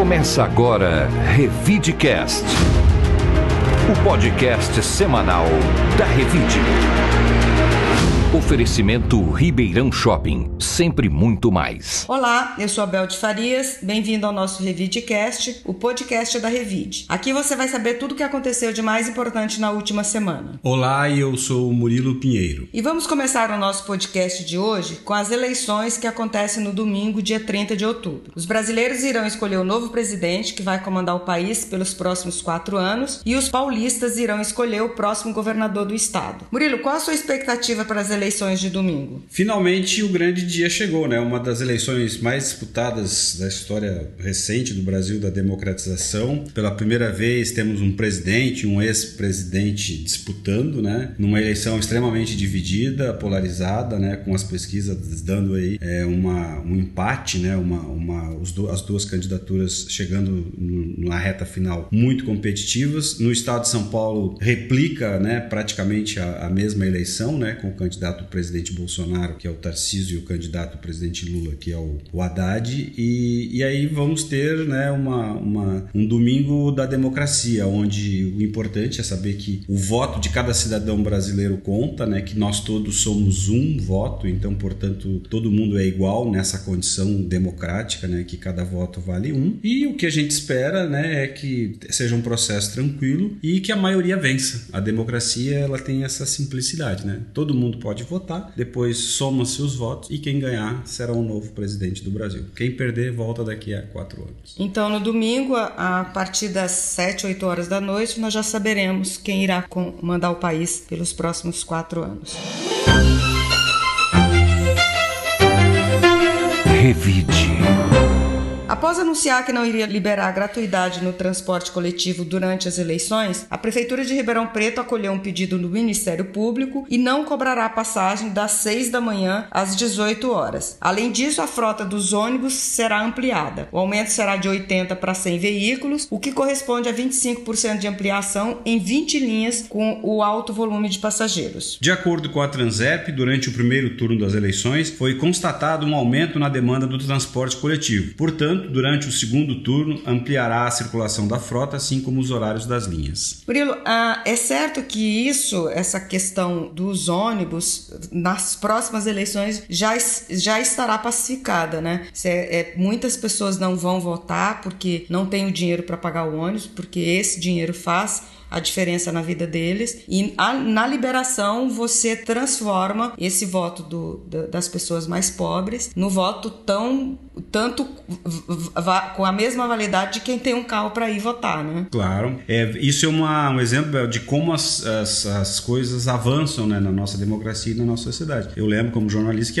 Começa agora Revidecast, o podcast semanal da Revide. Oferecimento Ribeirão Shopping, sempre muito mais. Olá, eu sou a Bel de Farias, bem-vindo ao nosso Revidecast, o podcast da Revide. Aqui você vai saber tudo o que aconteceu de mais importante na última semana. Olá, eu sou o Murilo Pinheiro. E vamos começar o nosso podcast de hoje com as eleições que acontecem no domingo, dia 30 de outubro. Os brasileiros irão escolher o novo presidente que vai comandar o país pelos próximos quatro anos e os paulistas irão escolher o próximo governador do estado. Murilo, qual a sua expectativa para as eleições? Eleições de domingo? Finalmente o grande dia chegou, né? Uma das eleições mais disputadas da história recente do Brasil da democratização. Pela primeira vez temos um presidente, um ex-presidente disputando, né? Numa eleição extremamente dividida, polarizada, né? Com as pesquisas dando aí é, uma, um empate, né? Uma, uma, do, as duas candidaturas chegando na reta final muito competitivas. No estado de São Paulo replica, né? Praticamente a, a mesma eleição, né? Com o candidato candidato presidente Bolsonaro, que é o Tarcísio, e o candidato presidente Lula, que é o, Haddad. E, e aí vamos ter né, uma, uma, um domingo da democracia, onde o importante é saber que o voto de cada cidadão brasileiro conta, né, que nós todos somos um voto, então, portanto, todo mundo é igual nessa condição democrática, né, que cada voto vale um. E o que a gente espera né, é que seja um processo tranquilo e que a maioria vença. A democracia ela tem essa simplicidade, né? Todo mundo pode pode votar, depois soma-se os votos e quem ganhar será o novo presidente do Brasil. Quem perder, volta daqui a quatro anos. Então, no domingo, a partir das 7, 8 horas da noite, nós já saberemos quem irá comandar o país pelos próximos quatro anos. Revide. Após anunciar que não iria liberar a gratuidade no transporte coletivo durante as eleições, a Prefeitura de Ribeirão Preto acolheu um pedido do Ministério Público e não cobrará passagem das 6 da manhã às 18 horas. Além disso, a frota dos ônibus será ampliada. O aumento será de 80 para 100 veículos, o que corresponde a 25% de ampliação em 20 linhas com o alto volume de passageiros. De acordo com a Transep, durante o primeiro turno das eleições, foi constatado um aumento na demanda do transporte coletivo. Portanto, durante o segundo turno, ampliará a circulação da frota, assim como os horários das linhas. Murilo, ah, é certo que isso, essa questão dos ônibus, nas próximas eleições já, já estará pacificada, né? É, muitas pessoas não vão votar porque não tem o dinheiro para pagar o ônibus, porque esse dinheiro faz a diferença na vida deles. E a, na liberação você transforma esse voto do, das pessoas mais pobres no voto tão tanto com a mesma validade de quem tem um carro para ir votar, né? Claro. É, isso é uma, um exemplo de como as, as, as coisas avançam né, na nossa democracia e na nossa sociedade. Eu lembro como jornalista que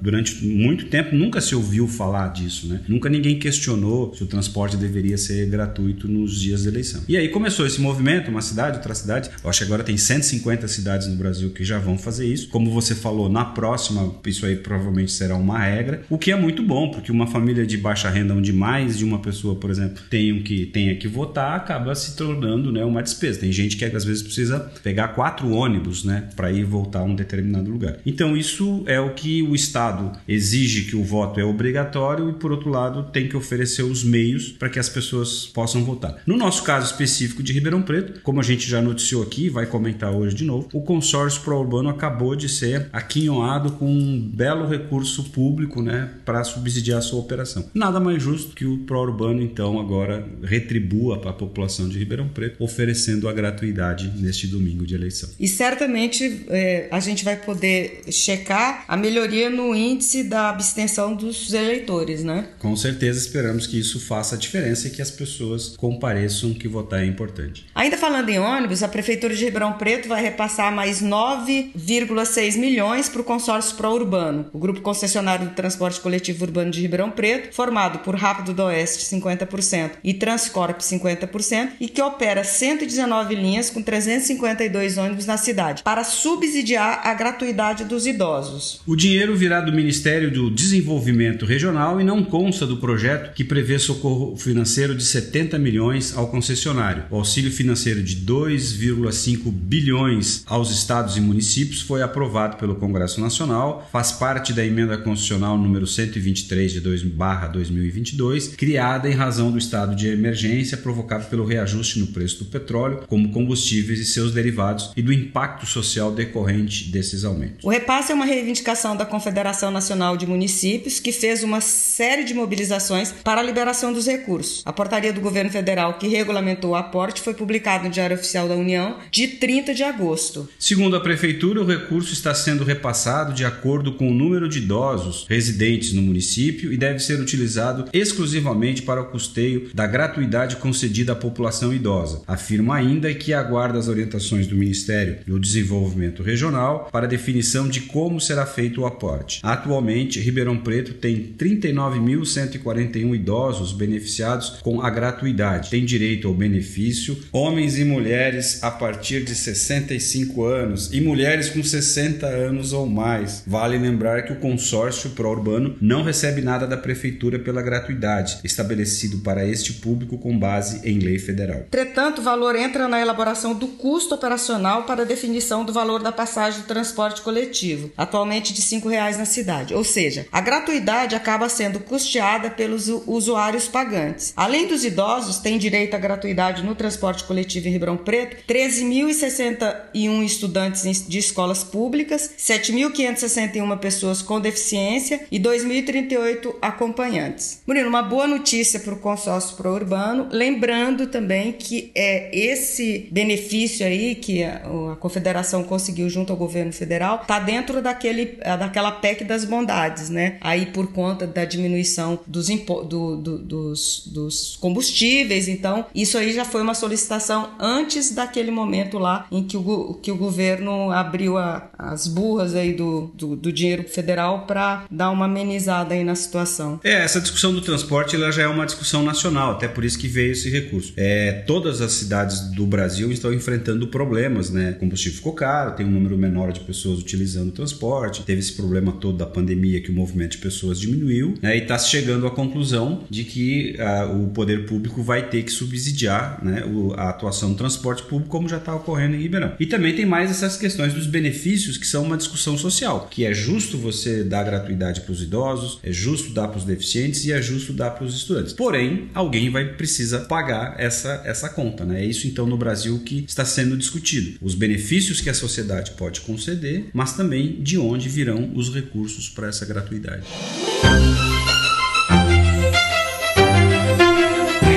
durante muito tempo nunca se ouviu falar disso, né? Nunca ninguém questionou se o transporte deveria ser gratuito nos dias de eleição. E aí começou esse movimento uma cidade, outra cidade. Eu acho que agora tem 150 cidades no Brasil que já vão fazer isso. Como você falou, na próxima, isso aí provavelmente será uma regra, o que é muito bom, porque uma família de baixa renda, onde mais de uma pessoa, por exemplo, tenha que, tenha que votar, acaba se tornando né, uma despesa. Tem gente que às vezes precisa pegar quatro ônibus né, para ir voltar a um determinado lugar. Então, isso é o que o Estado exige que o voto é obrigatório e, por outro lado, tem que oferecer os meios para que as pessoas possam votar. No nosso caso específico de Ribeirão Preto, Preto. Como a gente já noticiou aqui, vai comentar hoje de novo, o consórcio pró-urbano acabou de ser aquinhoado com um belo recurso público né, para subsidiar a sua operação. Nada mais justo que o pró-urbano, então, agora retribua para a população de Ribeirão Preto, oferecendo a gratuidade neste domingo de eleição. E certamente é, a gente vai poder checar a melhoria no índice da abstenção dos eleitores, né? Com certeza esperamos que isso faça a diferença e que as pessoas compareçam, que votar é importante. Ainda falando em ônibus, a Prefeitura de Ribeirão Preto vai repassar mais 9,6 milhões para o consórcio pró-urbano, o grupo concessionário do transporte coletivo urbano de Ribeirão Preto, formado por Rápido do Oeste 50% e Transcorp 50%, e que opera 119 linhas com 352 ônibus na cidade, para subsidiar a gratuidade dos idosos. O dinheiro virá do Ministério do Desenvolvimento Regional e não consta do projeto que prevê socorro financeiro de 70 milhões ao concessionário. O auxílio financeiro financeiro de 2,5 bilhões aos estados e municípios foi aprovado pelo Congresso Nacional, faz parte da emenda constitucional número 123 de 2/2022, criada em razão do estado de emergência provocado pelo reajuste no preço do petróleo, como combustíveis e seus derivados e do impacto social decorrente desses aumentos. O repasse é uma reivindicação da Confederação Nacional de Municípios que fez uma série de mobilizações para a liberação dos recursos. A portaria do governo federal que regulamentou o aporte foi publicada no Diário Oficial da União de 30 de agosto. Segundo a prefeitura, o recurso está sendo repassado de acordo com o número de idosos residentes no município e deve ser utilizado exclusivamente para o custeio da gratuidade concedida à população idosa. Afirma ainda que aguarda as orientações do Ministério do Desenvolvimento Regional para definição de como será feito o aporte. Atualmente, Ribeirão Preto tem 39.141 idosos beneficiados com a gratuidade. Tem direito ao benefício homens e mulheres a partir de 65 anos e mulheres com 60 anos ou mais. Vale lembrar que o consórcio pró-urbano não recebe nada da prefeitura pela gratuidade, estabelecido para este público com base em lei federal. Entretanto, o valor entra na elaboração do custo operacional para definição do valor da passagem do transporte coletivo, atualmente de R$ reais na cidade. Ou seja, a gratuidade acaba sendo custeada pelos usuários pagantes. Além dos idosos, têm direito à gratuidade no transporte coletivo em Ribeirão Preto 13.061 estudantes de escolas públicas, 7.561 pessoas com deficiência e 2.038 acompanhantes. Murilo, uma boa notícia para o consórcio pro-urbano, lembrando também que é esse benefício aí que a, a confederação conseguiu junto ao governo federal está dentro daquele, daquela PEC das bondades, né? Aí por conta da diminuição dos, do, do, dos, dos combustíveis, então isso aí já foi uma solicitação antes daquele momento lá em que o, que o governo abriu a, as burras aí do, do, do dinheiro federal para dar uma amenizada aí na situação. É, essa discussão do transporte ela já é uma discussão nacional, até por isso que veio esse recurso. É, todas as cidades do Brasil estão enfrentando problemas, né? O combustível ficou caro, tem um número menor de pessoas utilizando o transporte, teve esse problema todo da pandemia que o movimento de pessoas diminuiu, né? E está chegando à conclusão de que uh, o poder público vai ter que subsidiar né, o, a atuação do transporte público, como já está ocorrendo em Ribeirão. E também tem mais essas questões dos benefícios, que são uma discussão social, que é justo você dar gratuidade para os idosos, é justo dar para os deficientes e é justo dar para os estudantes. Porém, alguém vai precisar pagar essa, essa conta. Né? É isso então no Brasil que está sendo discutido. Os benefícios que a sociedade pode conceder, mas também de onde virão os recursos para essa gratuidade.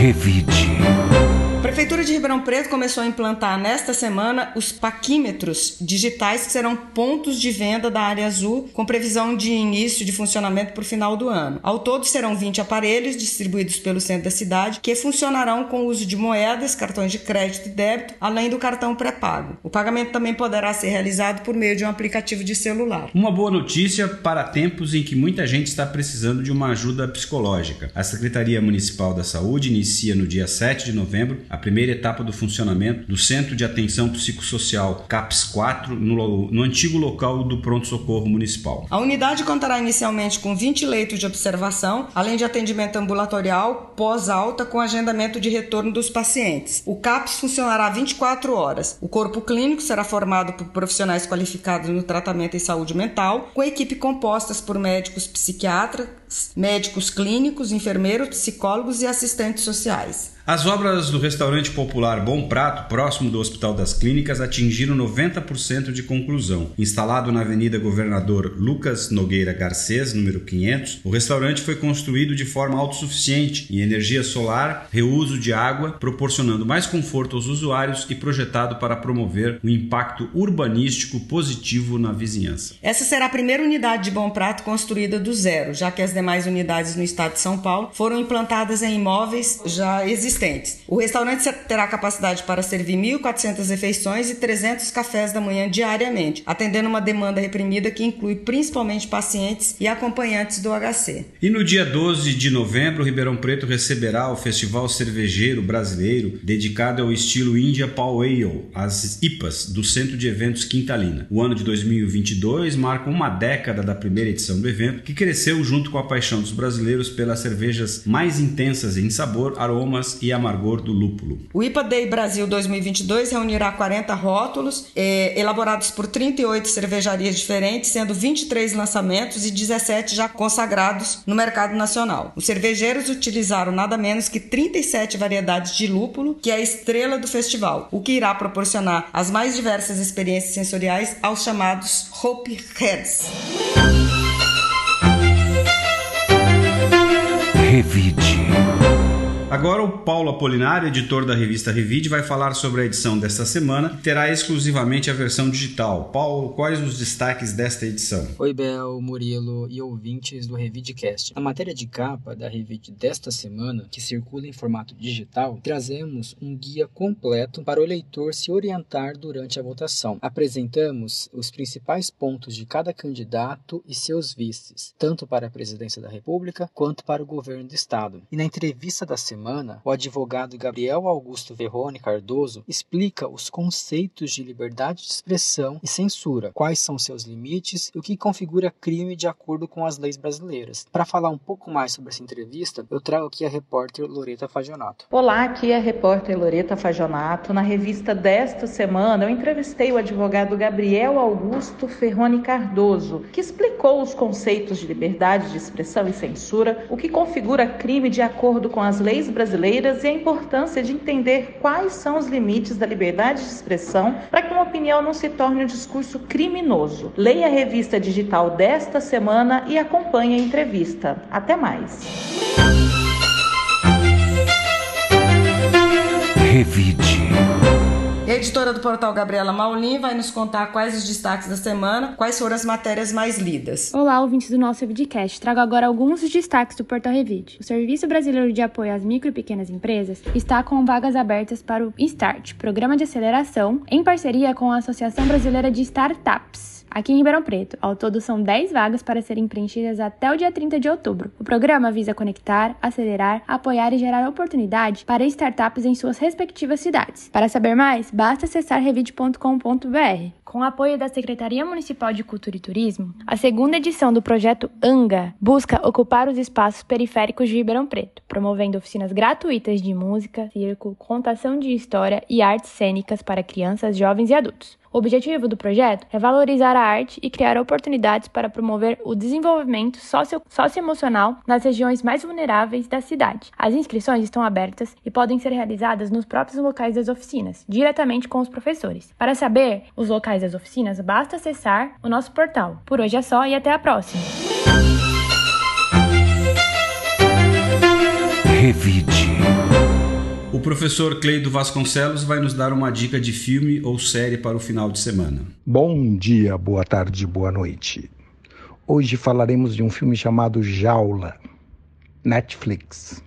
Revide. Prefeitura de Ribeirão Preto começou a implantar nesta semana os paquímetros digitais, que serão pontos de venda da área azul, com previsão de início de funcionamento para o final do ano. Ao todo, serão 20 aparelhos distribuídos pelo centro da cidade, que funcionarão com o uso de moedas, cartões de crédito e débito, além do cartão pré-pago. O pagamento também poderá ser realizado por meio de um aplicativo de celular. Uma boa notícia para tempos em que muita gente está precisando de uma ajuda psicológica. A Secretaria Municipal da Saúde inicia no dia 7 de novembro a primeira etapa do funcionamento do Centro de Atenção Psicossocial CAPS 4 no, no antigo local do pronto-socorro municipal. A unidade contará inicialmente com 20 leitos de observação, além de atendimento ambulatorial pós-alta com agendamento de retorno dos pacientes. O CAPS funcionará 24 horas. O corpo clínico será formado por profissionais qualificados no tratamento em saúde mental, com equipe compostas por médicos psiquiatras, médicos clínicos, enfermeiros, psicólogos e assistentes sociais. As obras do restaurante popular Bom Prato, próximo do Hospital das Clínicas, atingiram 90% de conclusão. Instalado na Avenida Governador Lucas Nogueira Garcês, número 500, o restaurante foi construído de forma autossuficiente em energia solar, reuso de água, proporcionando mais conforto aos usuários e projetado para promover um impacto urbanístico positivo na vizinhança. Essa será a primeira unidade de Bom Prato construída do zero, já que as demais unidades no estado de São Paulo foram implantadas em imóveis já existentes existentes. O restaurante terá capacidade para servir 1.400 refeições e 300 cafés da manhã diariamente, atendendo uma demanda reprimida que inclui principalmente pacientes e acompanhantes do HC. E no dia 12 de novembro, Ribeirão Preto receberá o Festival Cervejeiro Brasileiro, dedicado ao estilo India Pale Ale, as IPAs, do Centro de Eventos Quintalina. O ano de 2022 marca uma década da primeira edição do evento, que cresceu junto com a paixão dos brasileiros pelas cervejas mais intensas em sabor, aromas e amargor do lúpulo. O IPA Day Brasil 2022 reunirá 40 rótulos eh, elaborados por 38 cervejarias diferentes, sendo 23 lançamentos e 17 já consagrados no mercado nacional. Os cervejeiros utilizaram nada menos que 37 variedades de lúpulo, que é a estrela do festival, o que irá proporcionar as mais diversas experiências sensoriais aos chamados Hope Heads. Revide. Agora o Paulo Apolinário, editor da revista Revide, vai falar sobre a edição desta semana, que terá exclusivamente a versão digital. Paulo, quais os destaques desta edição? Oi, Bel, Murilo e ouvintes do Revidecast. Na matéria de capa da Revide desta semana, que circula em formato digital, trazemos um guia completo para o leitor se orientar durante a votação. Apresentamos os principais pontos de cada candidato e seus vices, tanto para a presidência da República quanto para o governo do Estado. E na entrevista da semana, semana, o advogado Gabriel Augusto Verrone Cardoso explica os conceitos de liberdade de expressão e censura, quais são seus limites e o que configura crime de acordo com as leis brasileiras. Para falar um pouco mais sobre essa entrevista, eu trago aqui a repórter Loreta Fajonato. Olá, aqui é a repórter Loreta Fajonato. Na revista desta semana, eu entrevistei o advogado Gabriel Augusto Ferrone Cardoso, que explicou os conceitos de liberdade de expressão e censura, o que configura crime de acordo com as leis brasileiras e a importância de entender quais são os limites da liberdade de expressão para que uma opinião não se torne um discurso criminoso. Leia a revista digital desta semana e acompanhe a entrevista. Até mais. Revide. Editora do portal Gabriela Maulin vai nos contar quais os destaques da semana, quais foram as matérias mais lidas. Olá, ouvintes do nosso Revidcast. Trago agora alguns dos destaques do portal Revide. O Serviço Brasileiro de Apoio às Micro e Pequenas Empresas está com vagas abertas para o Start, programa de aceleração, em parceria com a Associação Brasileira de Startups aqui em Ribeirão Preto. Ao todo, são 10 vagas para serem preenchidas até o dia 30 de outubro. O programa visa conectar, acelerar, apoiar e gerar oportunidade para startups em suas respectivas cidades. Para saber mais, basta acessar revide.com.br. Com o apoio da Secretaria Municipal de Cultura e Turismo, a segunda edição do projeto ANGA busca ocupar os espaços periféricos de Ribeirão Preto, promovendo oficinas gratuitas de música, circo, contação de história e artes cênicas para crianças, jovens e adultos. O objetivo do projeto é valorizar a arte e criar oportunidades para promover o desenvolvimento socio socioemocional nas regiões mais vulneráveis da cidade. As inscrições estão abertas e podem ser realizadas nos próprios locais das oficinas, diretamente com os professores. Para saber os locais das oficinas, basta acessar o nosso portal. Por hoje é só e até a próxima. Revide. O professor Cleido Vasconcelos vai nos dar uma dica de filme ou série para o final de semana. Bom dia, boa tarde, boa noite. Hoje falaremos de um filme chamado Jaula, Netflix.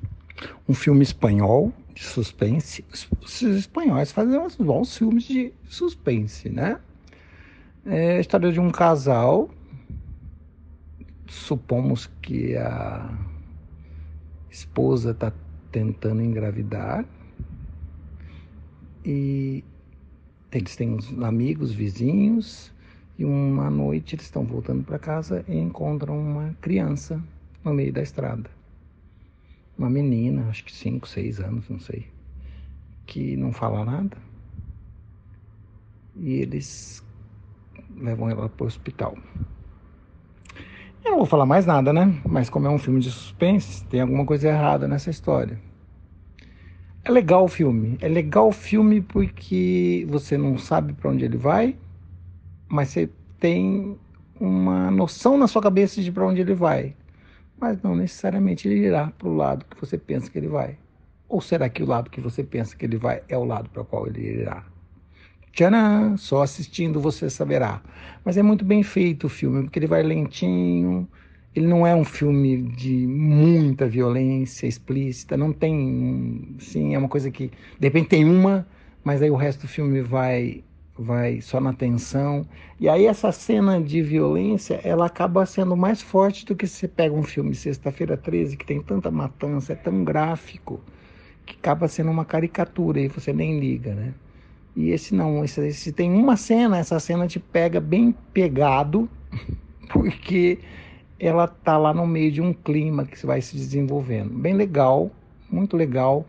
Um filme espanhol de suspense. Os espanhóis fazem uns bons filmes de suspense, né? É a história de um casal. Supomos que a esposa está tentando engravidar e eles têm uns amigos, vizinhos, e uma noite eles estão voltando para casa e encontram uma criança no meio da estrada. Uma menina, acho que 5, 6 anos, não sei, que não fala nada. E eles levam ela para o hospital. Eu não vou falar mais nada, né? Mas como é um filme de suspense, tem alguma coisa errada nessa história. É legal o filme. É legal o filme porque você não sabe para onde ele vai, mas você tem uma noção na sua cabeça de para onde ele vai. Mas não necessariamente ele irá para o lado que você pensa que ele vai. Ou será que o lado que você pensa que ele vai é o lado para qual ele irá? Tcharam! Só assistindo você saberá. Mas é muito bem feito o filme, porque ele vai lentinho. Ele não é um filme de muita violência explícita, não tem, sim, é uma coisa que de repente tem uma, mas aí o resto do filme vai vai só na tensão. E aí essa cena de violência, ela acaba sendo mais forte do que se você pega um filme Sexta-feira 13 que tem tanta matança, é tão gráfico, que acaba sendo uma caricatura e você nem liga, né? E esse não, esse, esse tem uma cena, essa cena te pega bem pegado, porque ela tá lá no meio de um clima que vai se desenvolvendo. Bem legal, muito legal.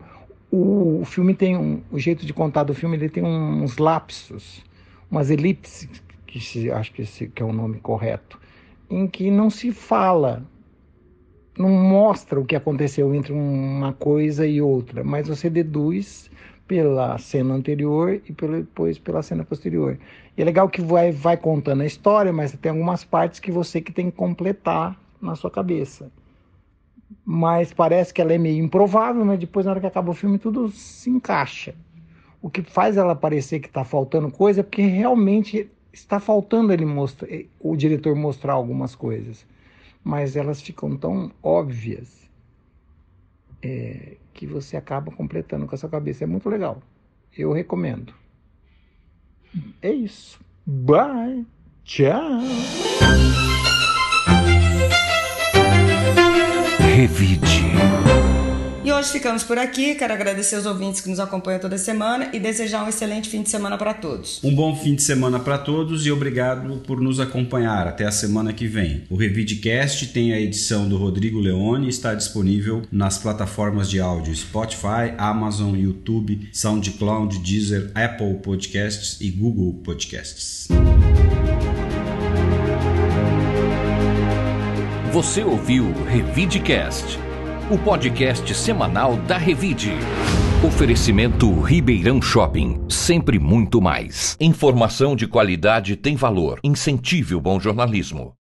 O, o filme tem um, o jeito de contar do filme, ele tem uns lapsos, umas elipses, que se, acho que, esse, que é o nome correto, em que não se fala, não mostra o que aconteceu entre uma coisa e outra, mas você deduz pela cena anterior e pelo, depois pela cena posterior. E é legal que vai, vai contando a história, mas tem algumas partes que você que tem que completar na sua cabeça. Mas parece que ela é meio improvável, mas depois na hora que acaba o filme tudo se encaixa. O que faz ela parecer que está faltando coisa é porque realmente está faltando ele mostrar, o diretor mostrar algumas coisas, mas elas ficam tão óbvias é, que você acaba completando com a sua cabeça. É muito legal. Eu recomendo. É isso. Bye. Tchau. Revide. E hoje ficamos por aqui. Quero agradecer os ouvintes que nos acompanham toda semana e desejar um excelente fim de semana para todos. Um bom fim de semana para todos e obrigado por nos acompanhar. Até a semana que vem. O Revidecast tem a edição do Rodrigo Leone e está disponível nas plataformas de áudio Spotify, Amazon, YouTube, SoundCloud, Deezer, Apple Podcasts e Google Podcasts. Você ouviu Revidecast o podcast semanal da Revide. Oferecimento Ribeirão Shopping, sempre muito mais. Informação de qualidade tem valor. Incentive o bom jornalismo.